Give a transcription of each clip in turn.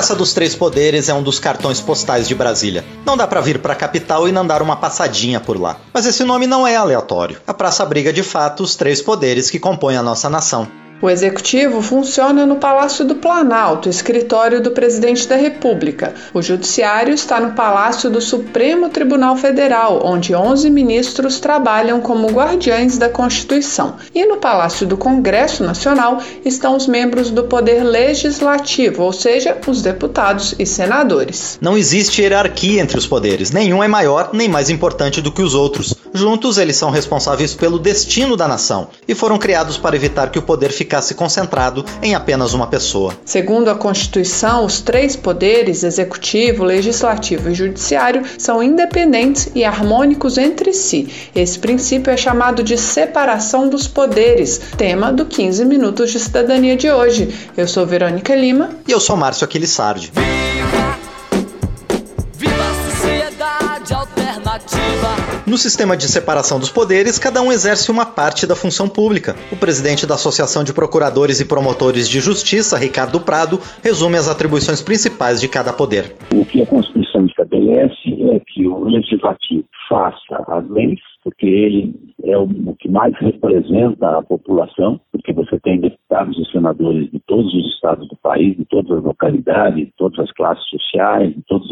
Praça dos Três Poderes é um dos cartões postais de Brasília. Não dá pra vir pra capital e não dar uma passadinha por lá. Mas esse nome não é aleatório. A praça abriga de fato os três poderes que compõem a nossa nação. O executivo funciona no Palácio do Planalto, escritório do presidente da República. O judiciário está no Palácio do Supremo Tribunal Federal, onde 11 ministros trabalham como guardiães da Constituição. E no Palácio do Congresso Nacional estão os membros do Poder Legislativo, ou seja, os deputados e senadores. Não existe hierarquia entre os poderes. Nenhum é maior nem mais importante do que os outros. Juntos, eles são responsáveis pelo destino da nação e foram criados para evitar que o poder ficasse concentrado em apenas uma pessoa. Segundo a Constituição, os três poderes, executivo, legislativo e judiciário, são independentes e harmônicos entre si. Esse princípio é chamado de separação dos poderes, tema do 15 Minutos de Cidadania de hoje. Eu sou Verônica Lima. E eu sou Márcio Aquilissardi. Viva a sociedade alternativa. No sistema de separação dos poderes, cada um exerce uma parte da função pública. O presidente da Associação de Procuradores e Promotores de Justiça, Ricardo Prado, resume as atribuições principais de cada poder. O que a Constituição estabelece é que o legislativo faça as leis, porque ele é o o que mais representa a população, porque você tem deputados e senadores de todos os estados do país, de todas as localidades, de todas as classes sociais, de todas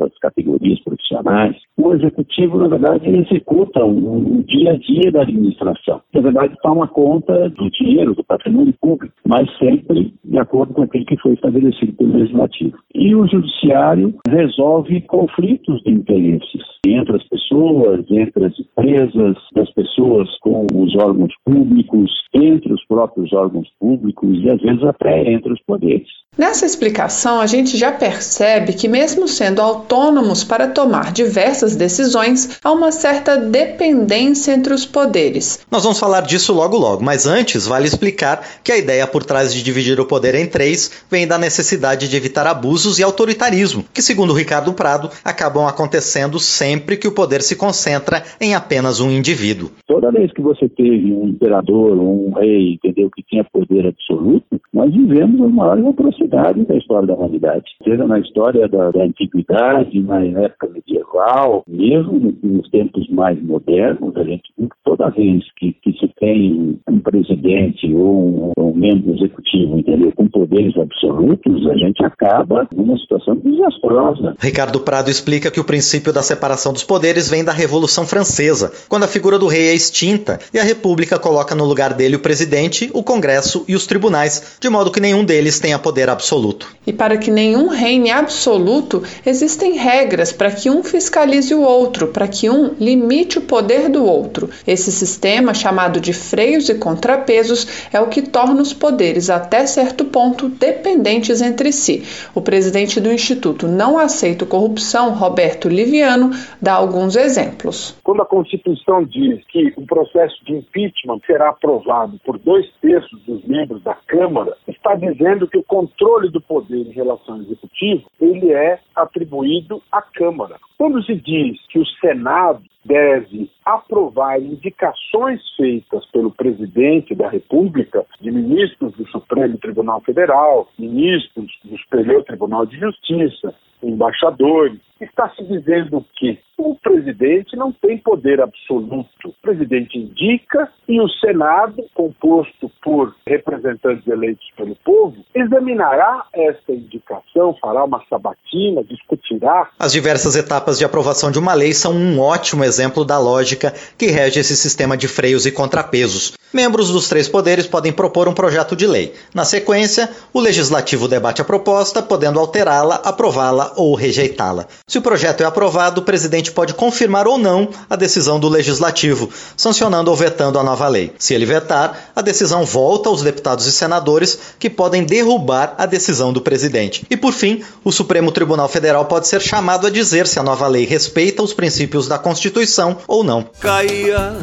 as categorias profissionais. O executivo, na verdade, executa o, o dia a dia da administração. Na verdade, toma conta do dinheiro, do patrimônio público, mas sempre de acordo com aquilo que foi estabelecido pelo legislativo. E o judiciário resolve conflitos de interesses entre as pessoas, entre as empresas, das pessoas com os órgãos públicos, entre os próprios órgãos públicos e às vezes até entre os poderes. Nessa explicação, a gente já percebe que, mesmo sendo autônomos para tomar diversas decisões, há uma certa dependência entre os poderes. Nós vamos falar disso logo logo, mas antes vale explicar que a ideia por trás de dividir o poder em três vem da necessidade de evitar abusos e autoritarismo, que, segundo Ricardo Prado, acabam acontecendo sempre que o poder se concentra em apenas um indivíduo. Toda vez que você teve um imperador um rei, entendeu, que tinha poder absoluto, nós vivemos as maiores atrocidades da história da humanidade. Seja na história da, da antiguidade, na época medieval, mesmo nos tempos mais modernos, a gente viu que toda vez que, que se tem um presidente ou um, um membro executivo, entendeu, com poderes absolutos, a gente acaba numa situação desastrosa. Ricardo Prado explica que o princípio da separação dos poderes vem da Revolução Francesa, quando a figura do rei é extinta e a República coloca no lugar dele o presidente, o Congresso e os tribunais, de modo que nenhum deles tenha poder absoluto. E para que nenhum reine absoluto, existem regras para que um fiscalize o outro, para que um limite o poder do outro. Esse sistema, chamado de freios e contrapesos, é o que torna os poderes, até certo ponto, dependentes entre si. O presidente do Instituto Não Aceito Corrupção, Roberto Liviano, dá alguns exemplos. Quando a Constituição diz que o processo de impeachment será aprovado por dois terços dos membros da Câmara, está dizendo que o controle do poder em relação ao Executivo ele é atribuído à Câmara. Quando se diz que o Senado deve aprovar indicações feitas pelo presidente da República, de ministros do Supremo Tribunal Federal, ministros do Superior Tribunal de Justiça, embaixadores, está se dizendo que o presidente não tem poder absoluto. O presidente indica e o Senado, composto por representantes eleitos pelo povo, examinará esta indicação, fará uma sabatina, discutirá. As diversas etapas de aprovação de uma lei são um ótimo exemplo da lógica que rege esse sistema de freios e contrapesos. Membros dos três poderes podem propor um projeto de lei. Na sequência, o legislativo debate a proposta, podendo alterá-la, aprová-la ou rejeitá-la. Se o projeto é aprovado, o presidente pode confirmar ou não a decisão do legislativo, sancionando ou vetando a nova lei. Se ele vetar, a decisão volta aos deputados e senadores, que podem derrubar a decisão do presidente. E por fim, o Supremo Tribunal Federal pode ser chamado a dizer se a nova lei respeita os princípios da Constituição ou não. Caía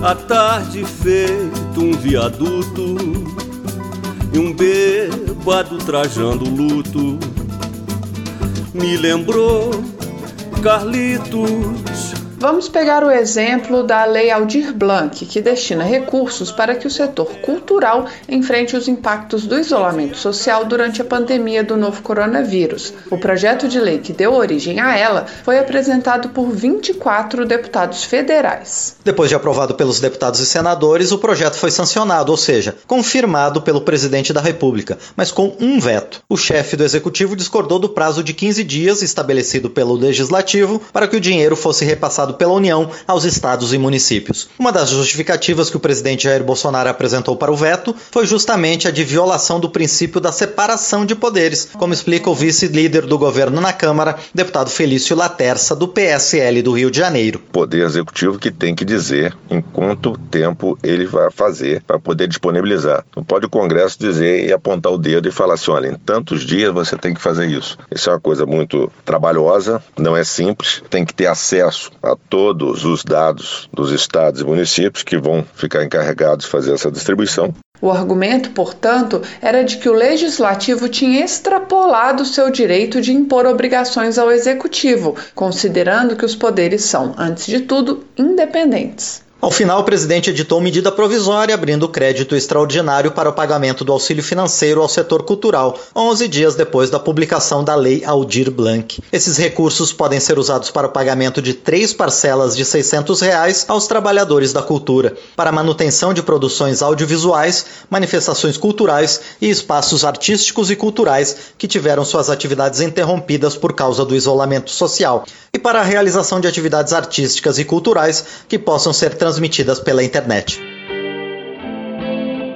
À tarde feito um viaduto e um bêbado trajando luto me lembrou Carlitos Vamos pegar o exemplo da Lei Aldir Blanc, que destina recursos para que o setor cultural enfrente os impactos do isolamento social durante a pandemia do novo coronavírus. O projeto de lei que deu origem a ela foi apresentado por 24 deputados federais. Depois de aprovado pelos deputados e senadores, o projeto foi sancionado, ou seja, confirmado pelo presidente da República, mas com um veto. O chefe do executivo discordou do prazo de 15 dias estabelecido pelo legislativo para que o dinheiro fosse pela União aos estados e municípios. Uma das justificativas que o presidente Jair Bolsonaro apresentou para o veto foi justamente a de violação do princípio da separação de poderes, como explica o vice-líder do governo na Câmara, deputado Felício Laterça, do PSL do Rio de Janeiro. Poder executivo que tem que dizer em quanto tempo ele vai fazer para poder disponibilizar. Não pode o Congresso dizer e apontar o dedo e falar assim: olha, em tantos dias você tem que fazer isso. Isso é uma coisa muito trabalhosa, não é simples, tem que ter acesso a todos os dados dos estados e municípios que vão ficar encarregados de fazer essa distribuição. O argumento, portanto, era de que o legislativo tinha extrapolado seu direito de impor obrigações ao executivo, considerando que os poderes são, antes de tudo, independentes. Ao final, o presidente editou medida provisória abrindo crédito extraordinário para o pagamento do auxílio financeiro ao setor cultural, 11 dias depois da publicação da Lei Aldir Blanc. Esses recursos podem ser usados para o pagamento de três parcelas de 600 reais aos trabalhadores da cultura, para manutenção de produções audiovisuais, manifestações culturais e espaços artísticos e culturais que tiveram suas atividades interrompidas por causa do isolamento social, e para a realização de atividades artísticas e culturais que possam ser transmitidas pela internet.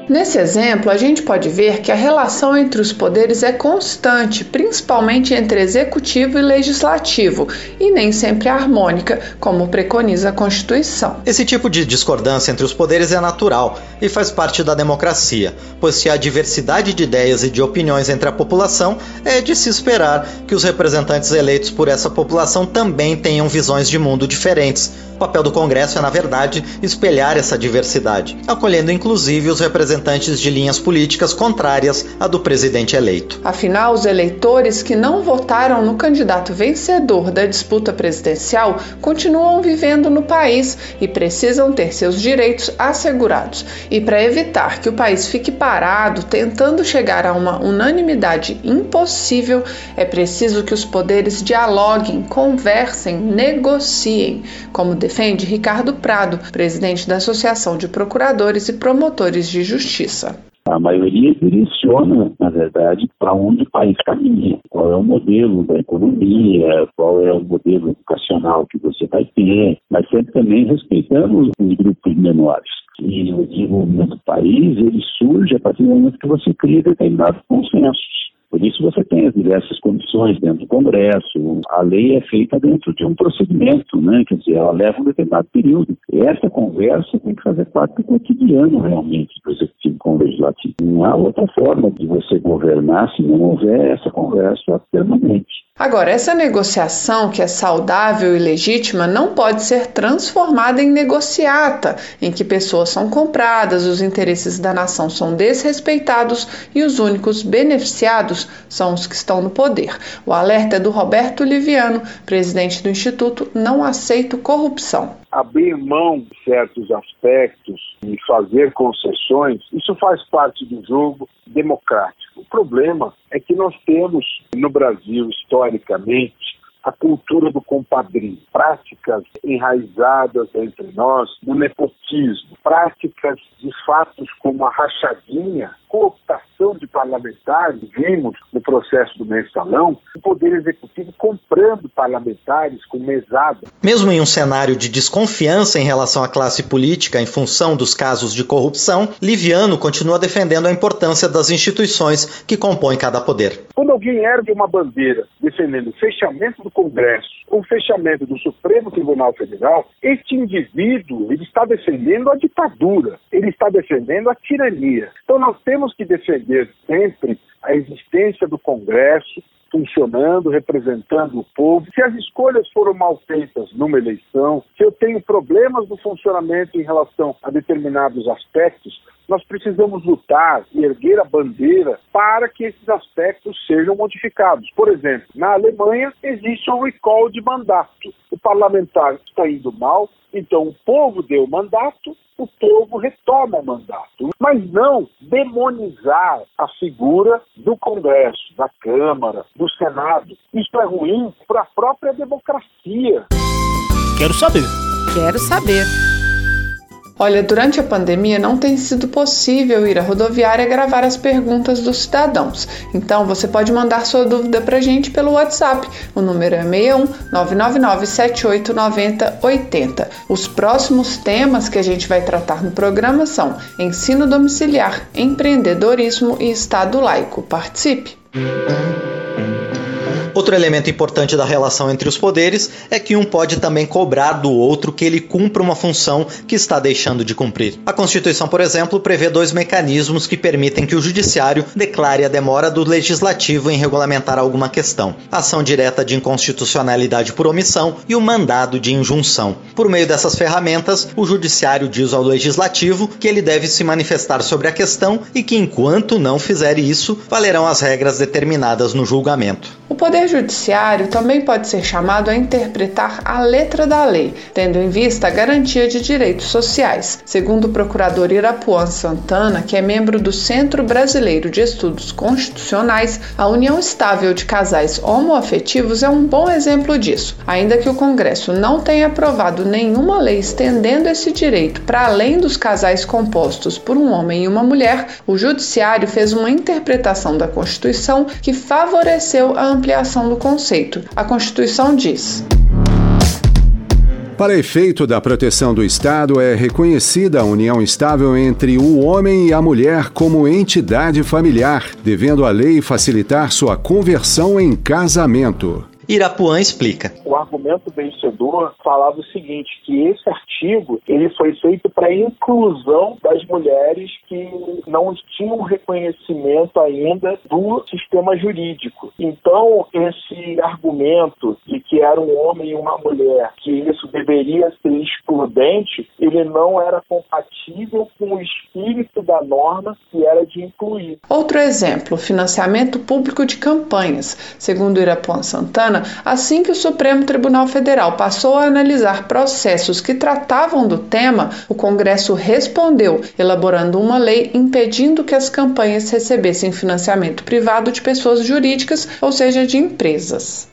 Nesse exemplo, a gente pode ver que a relação entre os poderes é constante, principalmente entre executivo e legislativo, e nem sempre harmônica, como preconiza a Constituição. Esse tipo de discordância entre os poderes é natural e faz parte da democracia, pois se há diversidade de ideias e de opiniões entre a população, é de se esperar que os representantes eleitos por essa população também tenham visões de mundo diferentes. Papel do Congresso é, na verdade, espelhar essa diversidade, acolhendo inclusive os representantes de linhas políticas contrárias à do presidente eleito. Afinal, os eleitores que não votaram no candidato vencedor da disputa presidencial continuam vivendo no país e precisam ter seus direitos assegurados. E para evitar que o país fique parado tentando chegar a uma unanimidade impossível, é preciso que os poderes dialoguem, conversem, negociem, como defende Ricardo Prado, presidente da Associação de Procuradores e Promotores de Justiça. A maioria direciona, na verdade, para onde o país caminha. Qual é o modelo da economia, qual é o modelo educacional que você vai ter, mas sempre também respeitando os grupos menores. E o desenvolvimento do país, ele surge a partir do momento que você cria determinados consensos. Por isso você tem as diversas comissões dentro do Congresso. A lei é feita dentro de um procedimento, né? Quer dizer, ela leva um determinado período. E essa conversa tem que fazer parte do cotidiano realmente do executivo com o legislativo. Não há outra forma de você governar se não houver essa conversa permanente. Agora, essa negociação que é saudável e legítima não pode ser transformada em negociata, em que pessoas são compradas, os interesses da nação são desrespeitados e os únicos beneficiados são os que estão no poder. O alerta é do Roberto Liviano, presidente do Instituto Não Aceito Corrupção. Abrir mão de certos aspectos e fazer concessões, isso faz parte do jogo democrático. O problema é que nós temos no Brasil, historicamente, a cultura do compadrio, práticas enraizadas entre nós do nepotismo, práticas de fatos como a rachadinha, cooptação de parlamentares, vimos no processo do mensalão, o Poder Executivo comprando parlamentares com mesada. Mesmo em um cenário de desconfiança em relação à classe política em função dos casos de corrupção, Liviano continua defendendo a importância das instituições que compõem cada poder. Quando alguém ergue uma bandeira defendendo o fechamento do Congresso, o fechamento do Supremo Tribunal Federal, este indivíduo ele está defendendo a ditadura, ele está defendendo a tirania. Então nós temos que defender sempre a existência do Congresso, funcionando, representando o povo. Se as escolhas foram mal feitas numa eleição, se eu tenho problemas no funcionamento em relação a determinados aspectos, nós precisamos lutar e erguer a bandeira para que esses aspectos sejam modificados. Por exemplo, na Alemanha existe um recall de mandato. O parlamentar está indo mal, então o povo deu mandato, o povo retoma o mandato. Mas não demonizar a figura do Congresso, da Câmara, do Senado. Isso é ruim para a própria democracia. Quero saber. Quero saber. Olha, durante a pandemia não tem sido possível ir à rodoviária gravar as perguntas dos cidadãos. Então você pode mandar sua dúvida para a gente pelo WhatsApp. O número é 61 999 7890 80. Os próximos temas que a gente vai tratar no programa são ensino domiciliar, empreendedorismo e Estado laico. Participe! Outro elemento importante da relação entre os poderes é que um pode também cobrar do outro que ele cumpra uma função que está deixando de cumprir. A Constituição, por exemplo, prevê dois mecanismos que permitem que o Judiciário declare a demora do Legislativo em regulamentar alguma questão: ação direta de inconstitucionalidade por omissão e o mandado de injunção. Por meio dessas ferramentas, o Judiciário diz ao Legislativo que ele deve se manifestar sobre a questão e que, enquanto não fizer isso, valerão as regras determinadas no julgamento. O Poder Judiciário também pode ser chamado a interpretar a letra da lei, tendo em vista a garantia de direitos sociais. Segundo o procurador Irapuan Santana, que é membro do Centro Brasileiro de Estudos Constitucionais, a união estável de casais homoafetivos é um bom exemplo disso. Ainda que o Congresso não tenha aprovado nenhuma lei estendendo esse direito para além dos casais compostos por um homem e uma mulher, o Judiciário fez uma interpretação da Constituição que favoreceu a ampliação do conceito. A Constituição diz. Para efeito da proteção do Estado, é reconhecida a união estável entre o homem e a mulher como entidade familiar, devendo a lei facilitar sua conversão em casamento. Irapuã explica. O argumento vencedor falava o seguinte, que esse artigo ele foi feito para a inclusão das mulheres que não tinham reconhecimento ainda do sistema jurídico. Então, esse argumento de que era um homem e uma mulher, que isso deveria ser excludente, ele não era compatível com o espírito da norma que era de incluir. Outro exemplo, financiamento público de campanhas. Segundo Irapuã Santana, assim que o Supremo Tribunal Federal passou a analisar processos que tratavam do tema, o Congresso respondeu, elaborando uma lei impedindo que as campanhas recebessem financiamento privado de pessoas jurídicas, ou seja, de empresas.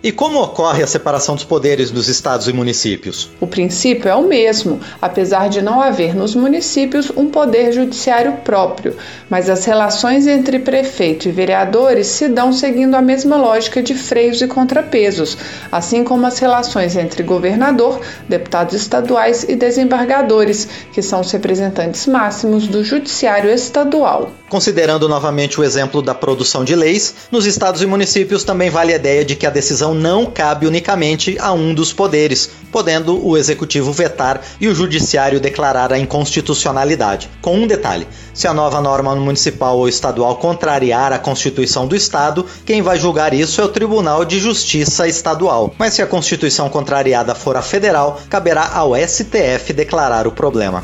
E como ocorre a separação dos poderes dos estados e municípios? O princípio é o mesmo, apesar de não haver nos municípios um poder judiciário próprio, mas as relações entre prefeito e vereadores se dão seguindo a mesma lógica de freios e contrapesos, assim como as relações entre governador, deputados estaduais e desembargadores, que são os representantes máximos do judiciário estadual. Considerando novamente o exemplo da produção de leis, nos estados e municípios também vale a ideia de que a decisão não cabe unicamente a um dos poderes, podendo o executivo vetar e o judiciário declarar a inconstitucionalidade. Com um detalhe: se a nova norma municipal ou estadual contrariar a Constituição do Estado, quem vai julgar isso é o Tribunal de Justiça Estadual. Mas se a Constituição contrariada for a federal, caberá ao STF declarar o problema.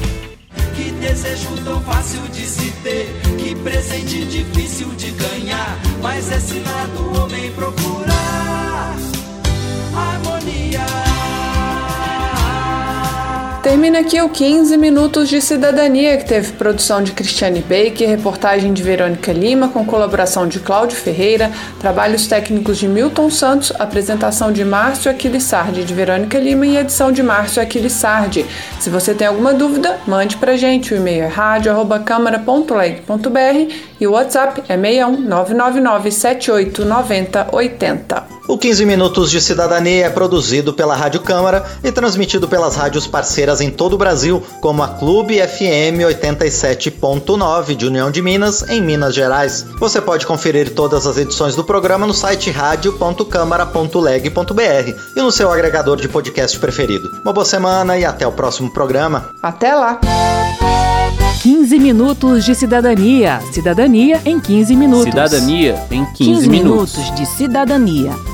Termina aqui o 15 Minutos de Cidadania, que teve produção de Cristiane Baker, reportagem de Verônica Lima, com colaboração de Cláudio Ferreira, trabalhos técnicos de Milton Santos, apresentação de Márcio Aquilissardi de Verônica Lima e edição de Márcio Aquilissardi. Se você tem alguma dúvida, mande pra gente. O e-mail é rádio.câmara.leg.br e o WhatsApp é 61 999 78 90 80. O 15 Minutos de Cidadania é produzido pela Rádio Câmara e transmitido pelas rádios parceiras em todo o Brasil, como a Clube FM 87.9 de União de Minas, em Minas Gerais. Você pode conferir todas as edições do programa no site radio.câmara.leg.br e no seu agregador de podcast preferido. Uma boa semana e até o próximo programa. Até lá! 15 minutos de cidadania. Cidadania em 15 minutos. Cidadania em 15, 15 minutos. minutos de cidadania.